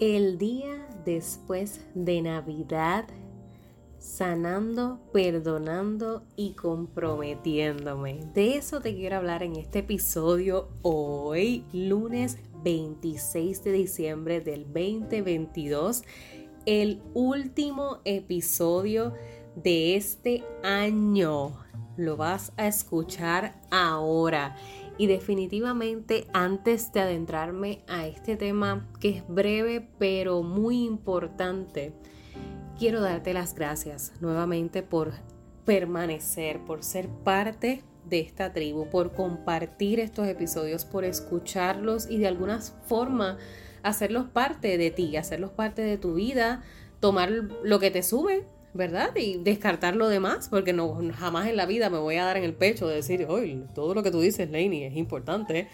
El día después de Navidad, sanando, perdonando y comprometiéndome. De eso te quiero hablar en este episodio hoy, lunes 26 de diciembre del 2022, el último episodio de este año. Lo vas a escuchar ahora. Y definitivamente antes de adentrarme a este tema que es breve pero muy importante, quiero darte las gracias nuevamente por permanecer, por ser parte de esta tribu, por compartir estos episodios, por escucharlos y de alguna forma hacerlos parte de ti, hacerlos parte de tu vida, tomar lo que te sube ¿verdad? Y descartar lo demás, porque no, jamás en la vida me voy a dar en el pecho de decir, oye, todo lo que tú dices, Lainey, es importante.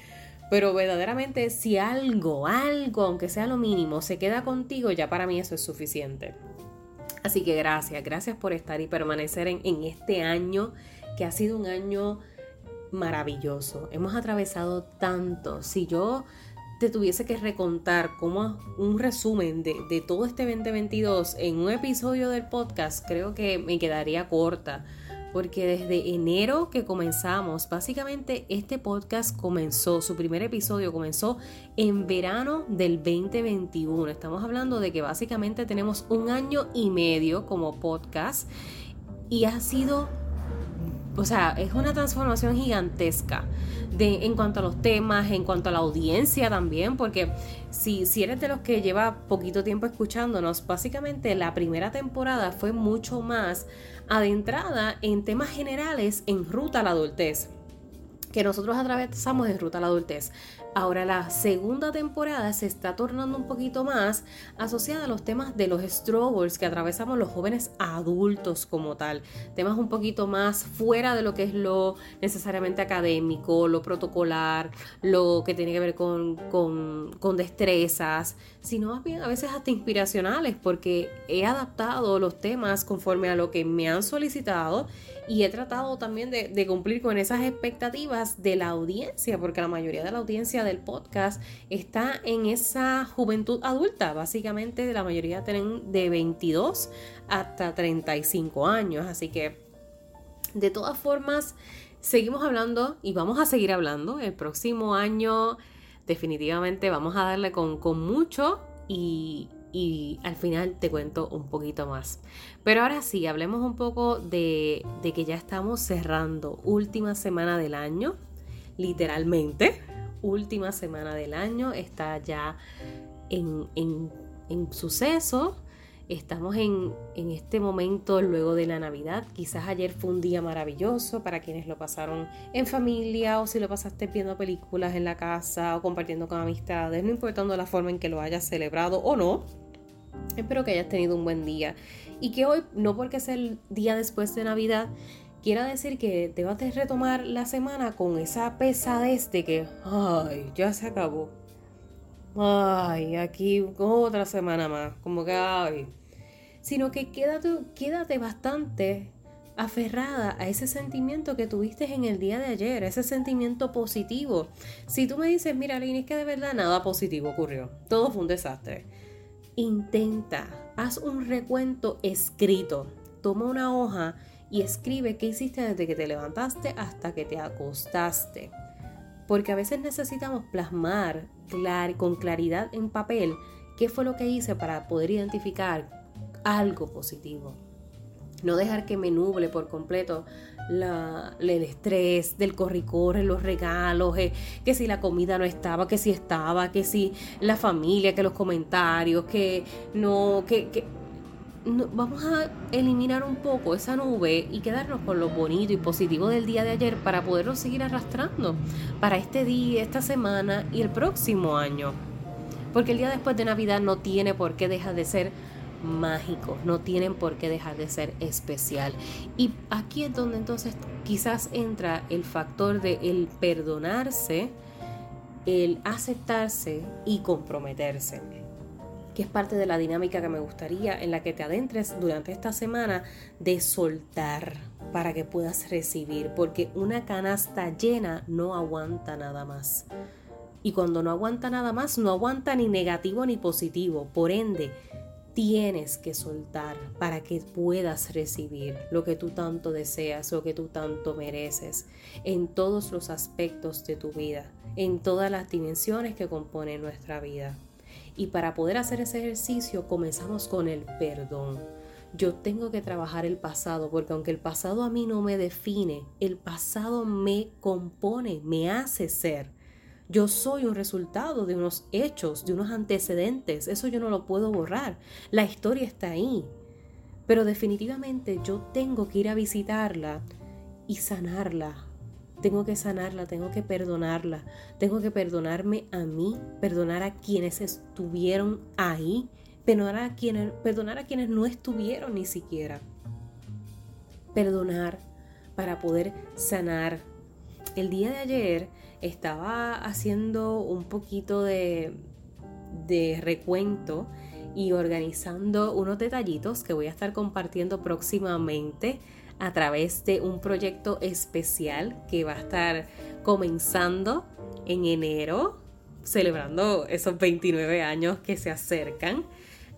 Pero verdaderamente, si algo, algo, aunque sea lo mínimo, se queda contigo, ya para mí eso es suficiente. Así que gracias, gracias por estar y permanecer en, en este año, que ha sido un año maravilloso. Hemos atravesado tanto. Si yo te tuviese que recontar como un resumen de, todo este 2022 en un episodio del podcast, creo que me quedaría corta. Porque desde enero que comenzamos, básicamente este podcast comenzó, su primer episodio comenzó en verano del 2021. Estamos hablando de que básicamente tenemos un año y medio como podcast y ha sido o sea, es una transformación gigantesca de, en cuanto a los temas, en cuanto a la audiencia también, porque si, si eres de los que lleva poquito tiempo escuchándonos, básicamente la primera temporada fue mucho más adentrada en temas generales en ruta a la adultez que nosotros atravesamos en ruta a la adultez. Ahora la segunda temporada se está tornando un poquito más asociada a los temas de los struggles que atravesamos los jóvenes adultos como tal. Temas un poquito más fuera de lo que es lo necesariamente académico, lo protocolar, lo que tiene que ver con, con destrezas, sino más bien a veces hasta inspiracionales porque he adaptado los temas conforme a lo que me han solicitado y he tratado también de, cumplir con esas expectativas de la audiencia, porque la mayoría de la audiencia del podcast está en esa juventud adulta, básicamente la mayoría tienen de 22 hasta 35 años, así que de todas formas seguimos hablando y vamos a seguir hablando. El próximo año definitivamente vamos a darle con, con mucho y, y al final te cuento un poquito más. Pero ahora sí, hablemos un poco de, que ya estamos cerrando última semana del año, literalmente, última semana del año, está ya en, en, en suceso Estamos en, este momento luego de la Navidad. Quizás ayer fue un día maravilloso para quienes lo pasaron en familia o si lo pasaste viendo películas en la casa o compartiendo con amistades, no importando la forma en que lo hayas celebrado o no. Espero que hayas tenido un buen día y que hoy, no porque sea el día después de Navidad, quiera decir que te vas a retomar la semana con esa pesadez de que, ay, ya se acabó ay, aquí otra semana más, como que, ay. Sino que quédate, quédate bastante aferrada a ese sentimiento que tuviste en el día de ayer, ese sentimiento positivo. Si tú me dices, mira, Lini, es que de verdad nada positivo ocurrió, todo fue un desastre. Intenta, haz un recuento escrito, toma una hoja y escribe qué hiciste desde que te levantaste hasta que te acostaste. Porque a veces necesitamos plasmar con claridad en papel qué fue lo que hice para poder identificar algo positivo. No dejar que me nuble por completo el estrés del corre-corre, los regalos, eh, que si la comida no estaba, que si estaba, que si la familia, que los comentarios, que no, que vamos a eliminar un poco esa nube y quedarnos con lo bonito y positivo del día de ayer para poderlo seguir arrastrando para este día, esta semana y el próximo año. Porque el día después de Navidad no tiene por qué dejar de ser mágico, no tienen por qué dejar de ser especial. Y aquí es donde entonces quizás entra el factor de el perdonarse, el aceptarse y comprometerse que es parte de la dinámica que me gustaría en la que te adentres durante esta semana de soltar para que puedas recibir, porque una canasta llena no aguanta nada más. Y cuando no aguanta nada más, no aguanta ni negativo ni positivo. Por ende, tienes que soltar para que puedas recibir lo que tú tanto deseas, lo que tú tanto mereces, en todos los aspectos de tu vida, en todas las dimensiones que componen nuestra vida. Y para poder hacer ese ejercicio comenzamos con el perdón. Yo tengo que trabajar el pasado porque aunque el pasado a mí no me define, el pasado me compone, me hace ser. Yo soy un resultado de unos hechos, de unos antecedentes. Eso yo no lo puedo borrar. La historia está ahí. Pero definitivamente yo tengo que ir a visitarla y sanarla, tengo que sanarla, tengo que perdonarla, tengo que perdonarme a mí, perdonar a quienes estuvieron ahí, perdonar a quienes, perdonar a quienes no estuvieron ni siquiera. Perdonar para poder sanar. El día de ayer estaba haciendo un poquito de, de recuento y organizando unos detallitos que voy a estar compartiendo próximamente a través de un proyecto especial que va a estar comenzando en enero, celebrando esos 29 años que se acercan.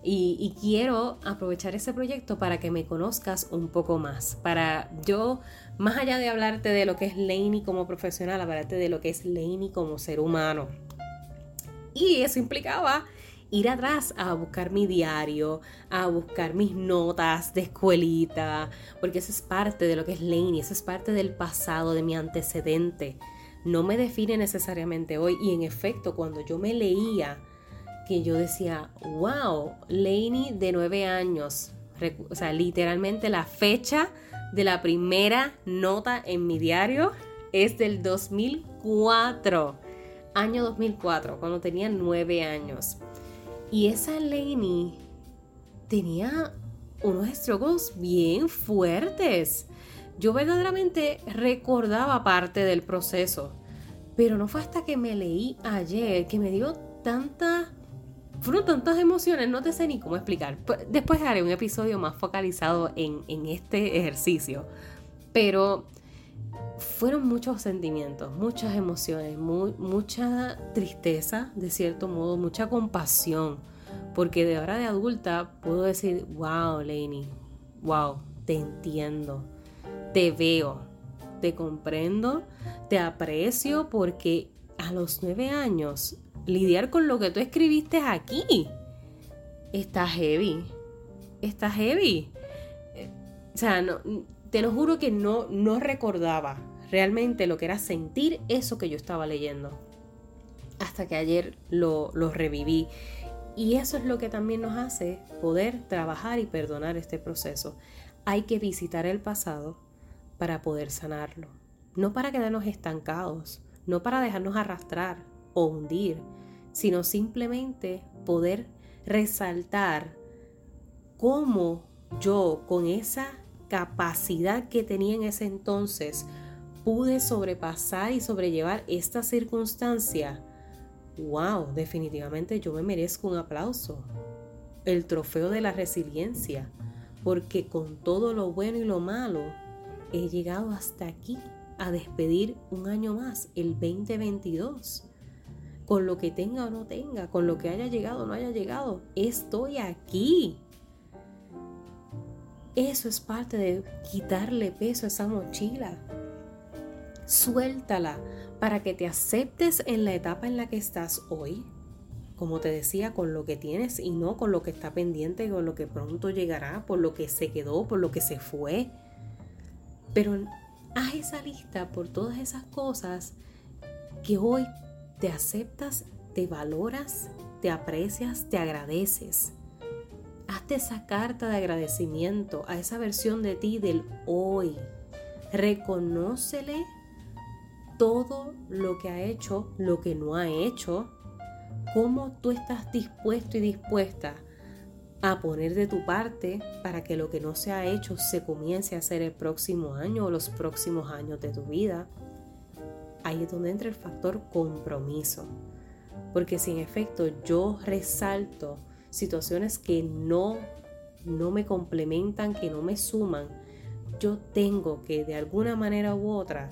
Y, quiero aprovechar ese proyecto para que me conozcas un poco más, para yo, más allá de hablarte de lo que es Laney como profesional, hablarte de lo que es Laney como ser humano. Y eso implicaba ir atrás a buscar mi diario, a buscar mis notas de escuelita, porque eso es parte de lo que es Laney, eso es parte del pasado, de mi antecedente. No me define necesariamente hoy y en efecto cuando yo me leía que yo decía, wow, Laney de nueve años, o sea, literalmente la fecha de la primera nota en mi diario es del 2004, año 2004, cuando tenía nueve años. Y esa Lainey tenía unos estrogos bien fuertes. Yo verdaderamente recordaba parte del proceso, pero no fue hasta que me leí ayer que me dio tanta... Fueron tantas emociones, no te sé ni cómo explicar. Después haré un episodio más focalizado en, en este ejercicio. Pero fueron muchos sentimientos, muchas emociones, mucha tristeza, de cierto modo, mucha compasión, porque de ahora de adulta puedo decir, wow, Lainey, wow, te entiendo, te veo, te comprendo, te aprecio, porque a los nueve años lidiar con lo que tú escribiste aquí está heavy, está heavy. Eh, o sea, no, te lo juro que no, no recordaba realmente lo que era sentir eso que yo estaba leyendo. Hasta que ayer lo, lo reviví. Y eso es lo que también nos hace poder trabajar y perdonar este proceso. Hay que visitar el pasado para poder sanarlo. No para quedarnos estancados, no para dejarnos arrastrar o hundir, sino simplemente poder resaltar cómo yo con esa capacidad que tenía en ese entonces pude sobrepasar y sobrellevar esta circunstancia, wow, definitivamente yo me merezco un aplauso. El trofeo de la resiliencia, porque con todo lo bueno y lo malo, he llegado hasta aquí a despedir un año más, el 2022. Con lo que tenga o no tenga, con lo que haya llegado o no haya llegado, estoy aquí. Eso es parte de quitarle peso a esa mochila suéltala para que te aceptes en la etapa en la que estás hoy. Como te decía, con lo que tienes y no con lo que está pendiente, con lo que pronto llegará, por lo que se quedó, por lo que se fue. Pero haz esa lista por todas esas cosas que hoy te aceptas, te valoras, te aprecias, te agradeces. Hazte esa carta de agradecimiento a esa versión de ti del hoy. Reconócele todo lo que ha hecho, lo que no ha hecho, cómo tú estás dispuesto y dispuesta a poner de tu parte para que lo que no se ha hecho se comience a hacer el próximo año o los próximos años de tu vida. Ahí es donde entra el factor compromiso. Porque si en efecto yo resalto situaciones que no, no me complementan, que no me suman, yo tengo que de alguna manera u otra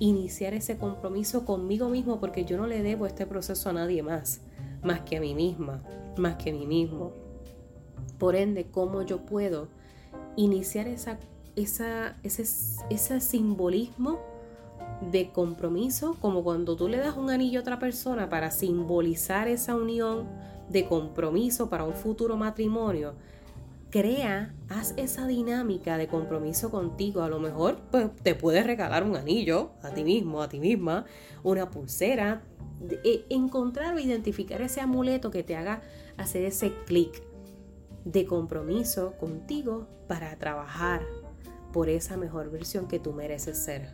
iniciar ese compromiso conmigo mismo porque yo no le debo este proceso a nadie más, más que a mí misma, más que a mí mismo. Por ende, ¿cómo yo puedo iniciar esa, esa, ese, ese simbolismo de compromiso, como cuando tú le das un anillo a otra persona para simbolizar esa unión de compromiso para un futuro matrimonio? Crea, haz esa dinámica de compromiso contigo. A lo mejor pues, te puedes regalar un anillo a ti mismo, a ti misma, una pulsera. E, encontrar o identificar ese amuleto que te haga hacer ese clic de compromiso contigo para trabajar por esa mejor versión que tú mereces ser,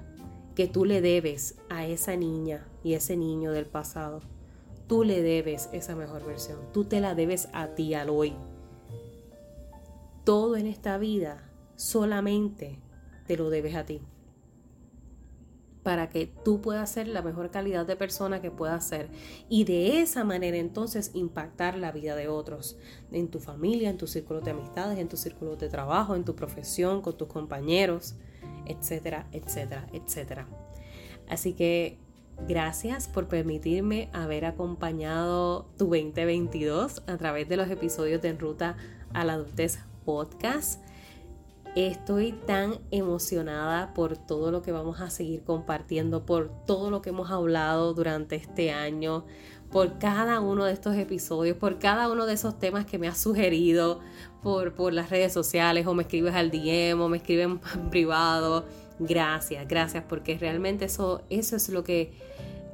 que tú le debes a esa niña y ese niño del pasado. Tú le debes esa mejor versión, tú te la debes a ti al hoy todo en esta vida solamente te lo debes a ti. Para que tú puedas ser la mejor calidad de persona que puedas ser. Y de esa manera entonces impactar la vida de otros. En tu familia, en tu círculo de amistades, en tu círculo de trabajo, en tu profesión, con tus compañeros, etcétera, etcétera, etcétera. Así que Gracias por permitirme haber acompañado tu 2022 a través de los episodios de En Ruta a la Adultez podcast. Estoy tan emocionada por todo lo que vamos a seguir compartiendo, por todo lo que hemos hablado durante este año, por cada uno de estos episodios, por cada uno de esos temas que me has sugerido por, por las redes sociales o me escribes al DM o me escriben en privado. Gracias, gracias, porque realmente eso, eso es lo que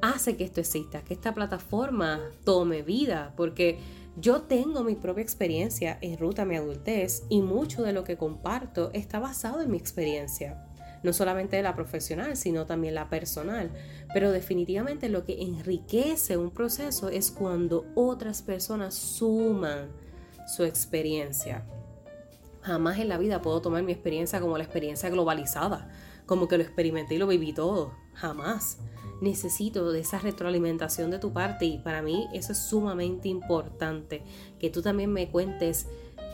hace que esto exista, que esta plataforma tome vida, porque yo tengo mi propia experiencia en ruta a mi adultez y mucho de lo que comparto está basado en mi experiencia. No solamente la profesional, sino también la personal. Pero definitivamente lo que enriquece un proceso es cuando otras personas suman su experiencia. Jamás en la vida puedo tomar mi experiencia como la experiencia globalizada, como que lo experimenté y lo viví todo. Jamás necesito de esa retroalimentación de tu parte y para mí eso es sumamente importante, que tú también me cuentes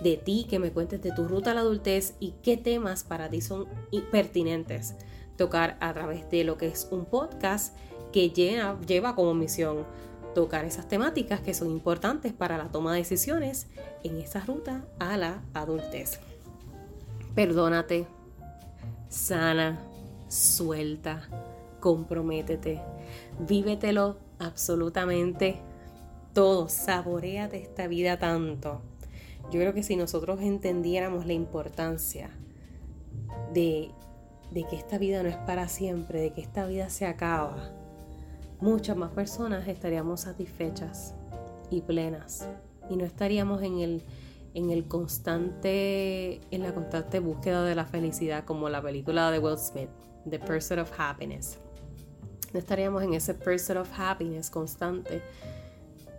de ti, que me cuentes de tu ruta a la adultez y qué temas para ti son pertinentes tocar a través de lo que es un podcast que lleva, como misión tocar esas temáticas que son importantes para la toma de decisiones en esa ruta a la adultez. Perdónate, sana, suelta, comprométete, vívetelo absolutamente todo, saboreate esta vida tanto. Yo creo que si nosotros entendiéramos la importancia de, de que esta vida no es para siempre, de que esta vida se acaba, muchas más personas estaríamos satisfechas y plenas. Y no estaríamos en el en el constante en la constante búsqueda de la felicidad como la película de Will Smith The Pursuit of Happiness no estaríamos en ese pursuit of happiness constante,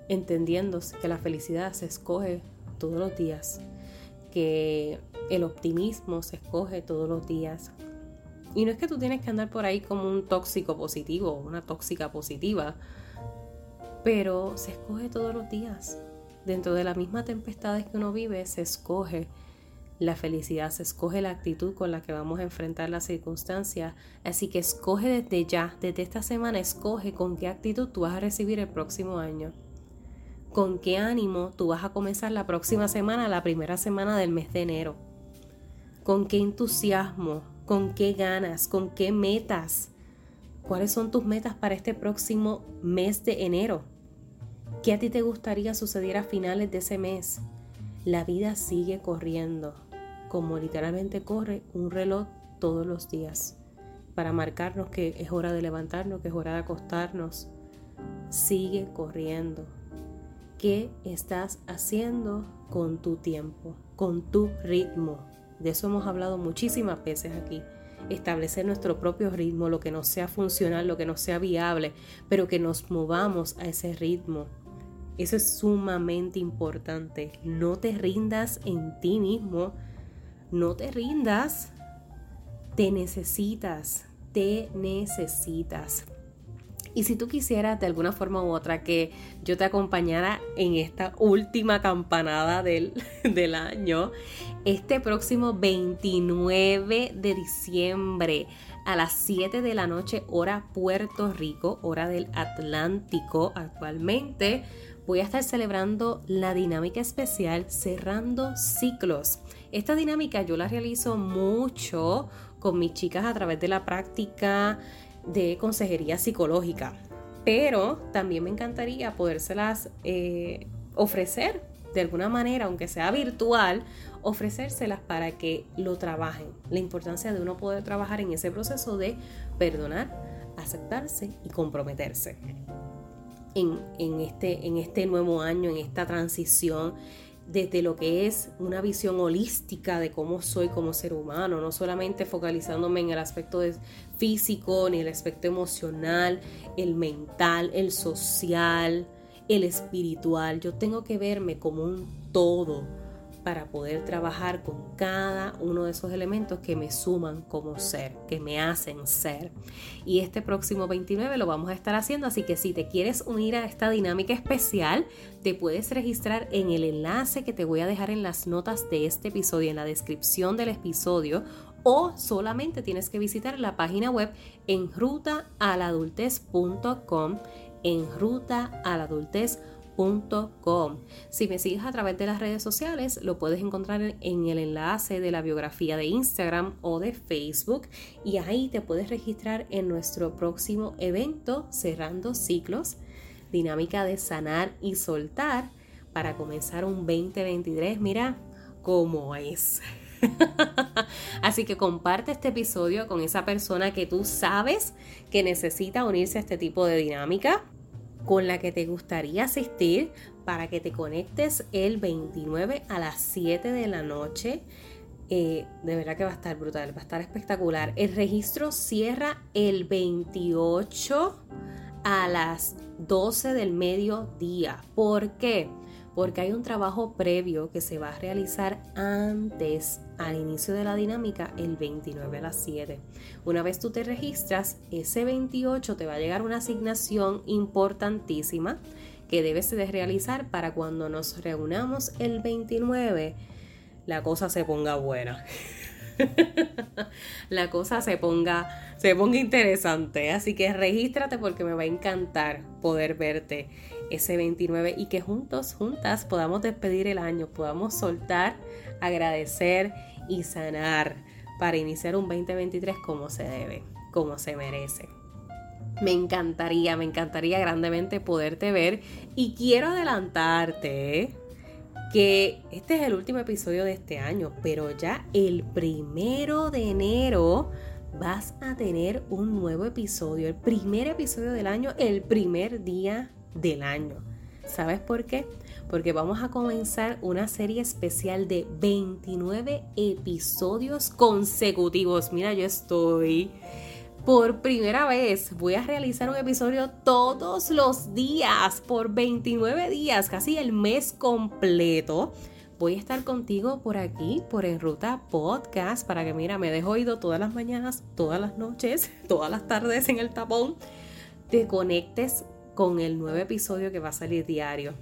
entendiendo que la felicidad se escoge todos los días, que el optimismo se escoge todos los días. Y no es que tú tienes que andar por ahí como un tóxico positivo, una tóxica positiva, pero se escoge todos los días. Dentro de las mismas tempestades que uno vive, se escoge la felicidad se escoge la actitud con la que vamos a enfrentar las circunstancias, así que escoge desde ya, desde esta semana, escoge con qué actitud tú vas a recibir el próximo año. Con qué ánimo tú vas a comenzar la próxima semana, la primera semana del mes de enero. Con qué entusiasmo, con qué ganas, con qué metas. ¿Cuáles son tus metas para este próximo mes de enero? ¿Qué a ti te gustaría suceder a finales de ese mes? La vida sigue corriendo como literalmente corre un reloj todos los días para marcarnos que es hora de levantarnos, que es hora de acostarnos. Sigue corriendo. ¿Qué estás haciendo con tu tiempo, con tu ritmo? De eso hemos hablado muchísimas veces aquí. Establecer nuestro propio ritmo, lo que no sea funcional, lo que no sea viable, pero que nos movamos a ese ritmo. Eso es sumamente importante. No te rindas en ti mismo no te rindas. Te necesitas, te necesitas. Y si tú quisieras de alguna forma u otra que yo te acompañara en esta última campanada del, del, año, este próximo 29 de diciembre a las 7 de la noche, hora Puerto Rico, hora del Atlántico actualmente, voy a estar celebrando la dinámica especial cerrando ciclos. Esta dinámica yo la realizo mucho con mis chicas a través de la práctica de consejería psicológica. Pero también me encantaría podérselas eh, ofrecer de alguna manera, aunque sea virtual, ofrecérselas para que lo trabajen. La importancia de uno poder trabajar en ese proceso de perdonar, aceptarse y comprometerse. En, este, en este nuevo año, en esta transición, desde lo que es una visión holística de cómo soy como ser humano, no solamente focalizándome en el aspecto físico, ni el aspecto emocional, el mental, el social, el espiritual. Yo tengo que verme como un todo para poder trabajar con cada uno de esos elementos que me suman como ser, que me hacen ser. Y este próximo 29 lo vamos a estar haciendo, así que si te quieres unir a esta dinámica especial, te puedes registrar en el enlace que te voy a dejar en las notas de este episodio, en la descripción del episodio o solamente tienes que visitar la página web en rutaaladultez.com en rutaaladultez.com si me sigues a través de las redes sociales, lo puedes encontrar en el enlace de la biografía de Instagram o de Facebook y ahí te puedes registrar en nuestro próximo evento Cerrando Ciclos, dinámica de sanar y soltar para comenzar un 2023. Mira cómo es. Así que comparte este episodio con esa persona que tú sabes que necesita unirse a este tipo de dinámica con la que te gustaría asistir para que te conectes el 29 a las 7 de la noche. Eh, de verdad que va a estar brutal, va a estar espectacular. El registro cierra el 28 a las 12 del mediodía. ¿Por qué? Porque hay un trabajo previo que se va a realizar antes, al inicio de la dinámica, el 29 a las 7. Una vez tú te registras, ese 28 te va a llegar una asignación importantísima que debes de realizar para cuando nos reunamos el 29, la cosa se ponga buena. la cosa se ponga, se ponga interesante. Así que regístrate porque me va a encantar poder verte ese 29 y que juntos, juntas podamos despedir el año, podamos soltar, agradecer y sanar para iniciar un 2023 como se debe, como se merece. Me encantaría, me encantaría grandemente poderte ver y quiero adelantarte que este es el último episodio de este año, pero ya el primero de enero vas a tener un nuevo episodio, el primer episodio del año, el primer día del año. ¿Sabes por qué? Porque vamos a comenzar una serie especial de 29 episodios consecutivos. Mira, yo estoy por primera vez. Voy a realizar un episodio todos los días, por 29 días, casi el mes completo. Voy a estar contigo por aquí, por En Ruta Podcast, para que mira, me dejo oído todas las mañanas, todas las noches, todas las tardes en el tapón. Te conectes con el nuevo episodio que va a salir diario.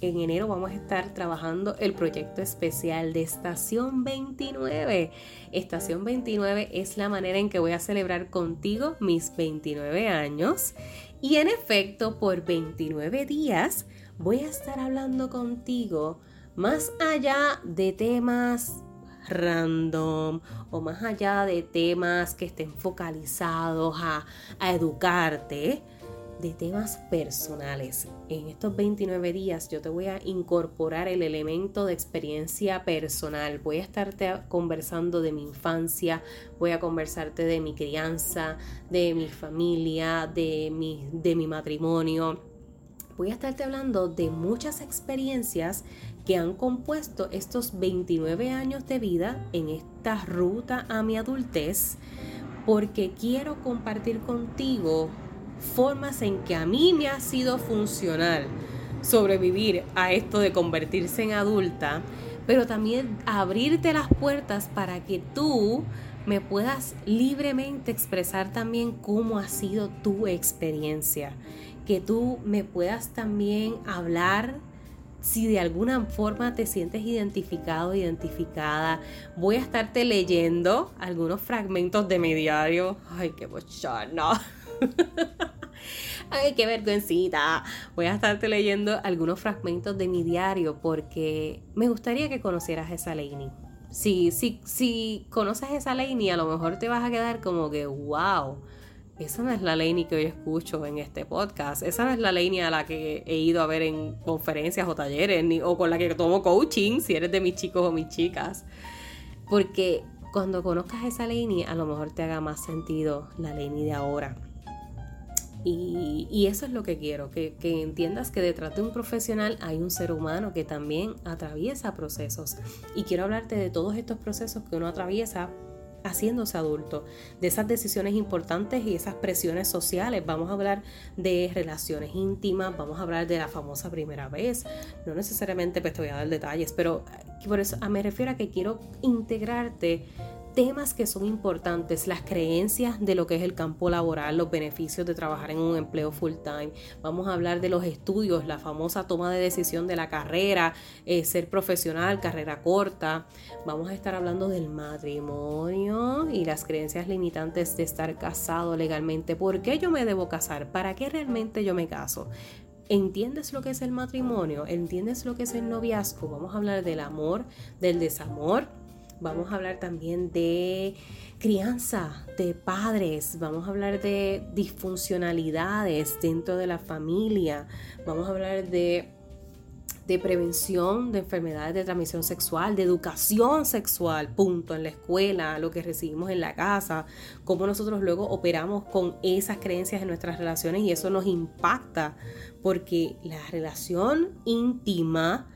En enero vamos a estar trabajando el proyecto especial de Estación 29. Estación 29 es la manera en que voy a celebrar contigo mis 29 años. Y en efecto, por 29 días voy a estar hablando contigo más allá de temas random o más allá de temas que estén focalizados a, a educarte de temas personales. En estos 29 días yo te voy a incorporar el elemento de experiencia personal. Voy a estarte conversando de mi infancia, voy a conversarte de mi crianza, de mi familia, de mi, de mi matrimonio. Voy a estarte hablando de muchas experiencias que han compuesto estos 29 años de vida en esta ruta a mi adultez porque quiero compartir contigo formas en que a mí me ha sido funcional sobrevivir a esto de convertirse en adulta, pero también abrirte las puertas para que tú me puedas libremente expresar también cómo ha sido tu experiencia, que tú me puedas también hablar si de alguna forma te sientes identificado, identificada, voy a estarte leyendo algunos fragmentos de mi diario. Ay, qué bochorno. Ay, qué vergüencita. Voy a estarte leyendo algunos fragmentos de mi diario porque me gustaría que conocieras esa Lainey. Si, si, si conoces esa Lainey, a lo mejor te vas a quedar como que, wow, esa no es la Lainey que hoy escucho en este podcast. Esa no es la Lainey a la que he ido a ver en conferencias o talleres, ni, o con la que tomo coaching, si eres de mis chicos o mis chicas. Porque cuando conozcas esa Lainey, a lo mejor te haga más sentido la Lainey de ahora. Y, eso es lo que quiero, que, entiendas que detrás de un profesional hay un ser humano que también atraviesa procesos. Y quiero hablarte de todos estos procesos que uno atraviesa haciéndose adulto, de esas decisiones importantes y esas presiones sociales. Vamos a hablar de relaciones íntimas, vamos a hablar de la famosa primera vez. No necesariamente pues te voy a dar detalles, pero por eso me refiero a que quiero integrarte temas que son importantes, las creencias de lo que es el campo laboral, los beneficios de trabajar en un empleo full time. Vamos a hablar de los estudios, la famosa toma de decisión de la carrera, eh, ser profesional, carrera corta. Vamos a estar hablando del matrimonio y las creencias limitantes de estar casado legalmente. ¿Por qué yo me debo casar? ¿Para qué realmente yo me caso? ¿Entiendes lo que es el matrimonio? ¿Entiendes lo que es el noviazgo? Vamos a hablar del amor, del desamor Vamos a hablar también de crianza, de padres, vamos a hablar de disfuncionalidades dentro de la familia, vamos a hablar de, de prevención de enfermedades de transmisión sexual, de educación sexual, punto, en la escuela, lo que recibimos en la casa, cómo nosotros luego operamos con esas creencias en nuestras relaciones y eso nos impacta porque la relación íntima,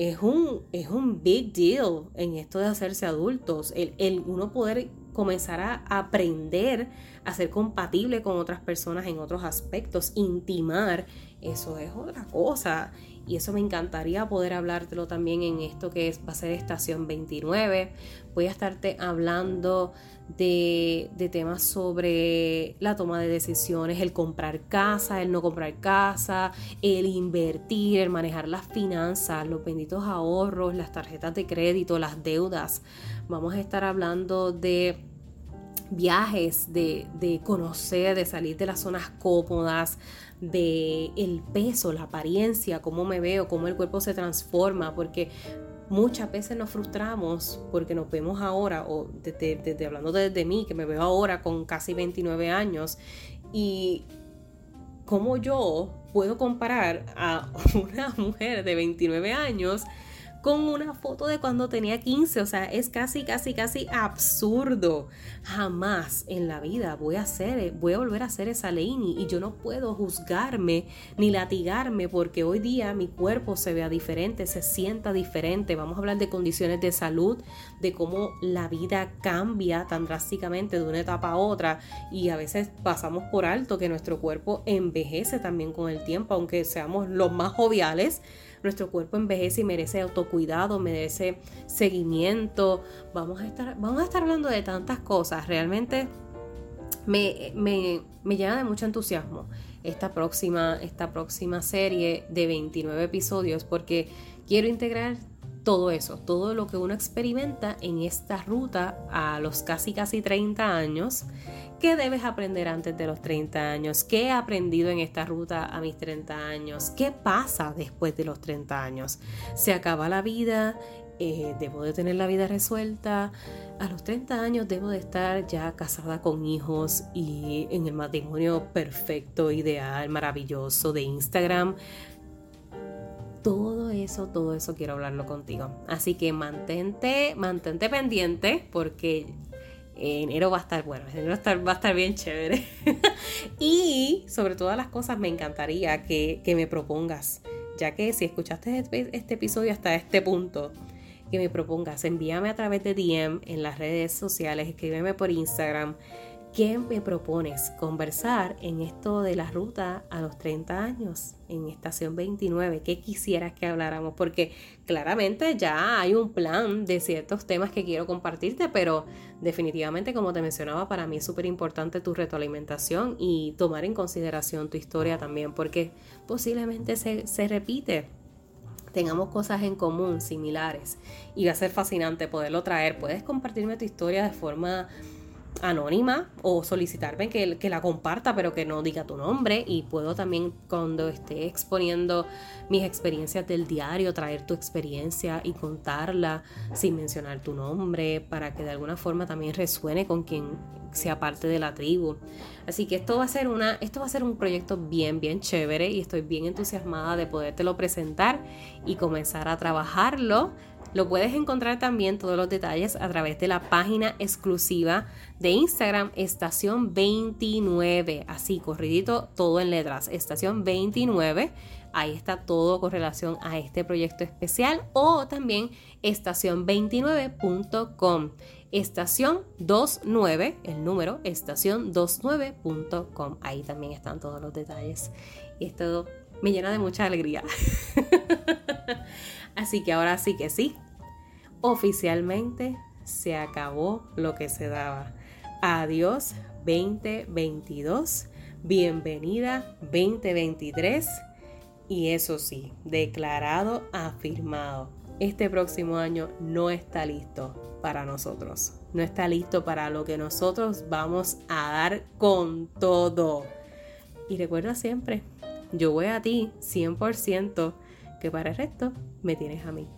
es un, es un big deal en esto de hacerse adultos, el, el uno poder comenzar a aprender a ser compatible con otras personas en otros aspectos, intimar, eso es otra cosa. Y eso me encantaría poder hablártelo también en esto que es, va a ser estación 29. Voy a estarte hablando de, de, temas sobre la toma de decisiones, el comprar casa, el no comprar casa, el invertir, el manejar las finanzas, los benditos ahorros, las tarjetas de crédito, las deudas. Vamos a estar hablando de viajes, de, de conocer, de salir de las zonas cómodas, de el peso, la apariencia, cómo me veo, cómo el cuerpo se transforma, porque muchas veces nos frustramos porque nos vemos ahora, o desde, hablando desde mí, que me veo ahora con casi 29 años, y cómo yo puedo comparar a una mujer de 29 años con una foto de cuando tenía 15. O sea, es casi, casi, casi absurdo. Jamás en la vida voy a hacer, voy a volver a ser esa Lainey y yo no puedo juzgarme ni latigarme porque hoy día mi cuerpo se vea diferente, se sienta diferente. Vamos a hablar de condiciones de salud, de cómo la vida cambia tan drásticamente de una etapa a otra y a veces pasamos por alto que nuestro cuerpo envejece también con el tiempo, aunque seamos los más joviales nuestro cuerpo envejece y merece autocuidado, merece seguimiento. Vamos a estar, a estar hablando de tantas cosas. Realmente me, me, me llena de mucho entusiasmo esta próxima, esta próxima serie de 29 episodios porque quiero integrar todo eso, todo lo que uno experimenta en esta ruta a los casi casi 30 años ¿Qué debes aprender antes de los 30 años? ¿Qué he aprendido en esta ruta a mis 30 años? ¿Qué pasa después de los 30 años? ¿Se acaba la vida? Eh, ¿Debo de tener la vida resuelta? A los 30 años debo de estar ya casada con hijos y en el matrimonio perfecto, ideal, maravilloso de Instagram. Todo eso, todo eso quiero hablarlo contigo. Así que mantente, mantente pendiente porque enero va a estar bueno, enero va a estar, bien chévere. y sobre todas las cosas me encantaría que, me propongas, ya que si escuchaste este, este, episodio hasta este punto, que me propongas, envíame a través de DM en las redes sociales, escríbeme por Instagram ¿Qué me propones conversar en esto de la ruta a los 30 años, en estación 29? ¿Qué quisieras que habláramos? Porque claramente ya hay un plan de ciertos temas que quiero compartirte, pero definitivamente, como te mencionaba, para mí es súper importante tu retroalimentación y tomar en consideración tu historia también, porque posiblemente se, se repite tengamos cosas en común, similares, y va a ser fascinante poderlo traer. Puedes compartirme tu historia de forma anónima o solicitarme que, que, la comparta pero que no diga tu nombre. Y puedo también cuando esté exponiendo mis experiencias del diario traer tu experiencia y contarla sin mencionar tu nombre para que de alguna forma también resuene con quien sea parte de la tribu. Así que esto va a ser una esto va a ser un proyecto bien bien chévere y estoy bien entusiasmada de podértelo presentar y comenzar a trabajarlo lo puedes encontrar también todos los detalles a través de la página exclusiva de Instagram Estación 29. Así, corridito, todo en letras. Estación 29. Ahí está todo con relación a este proyecto especial o también estación29.com. Estación 29, el número, estación29.com. Ahí también están todos los detalles. Y esto me llena de mucha alegría. Así que ahora sí que sí, oficialmente se acabó lo que se daba. Adiós 2022, bienvenida 2023 y eso sí, declarado, afirmado. Este próximo año no está listo para nosotros. No está listo para lo que nosotros vamos a dar con todo. Y recuerda siempre, yo voy a ti 100% que para el resto me tienes a mí.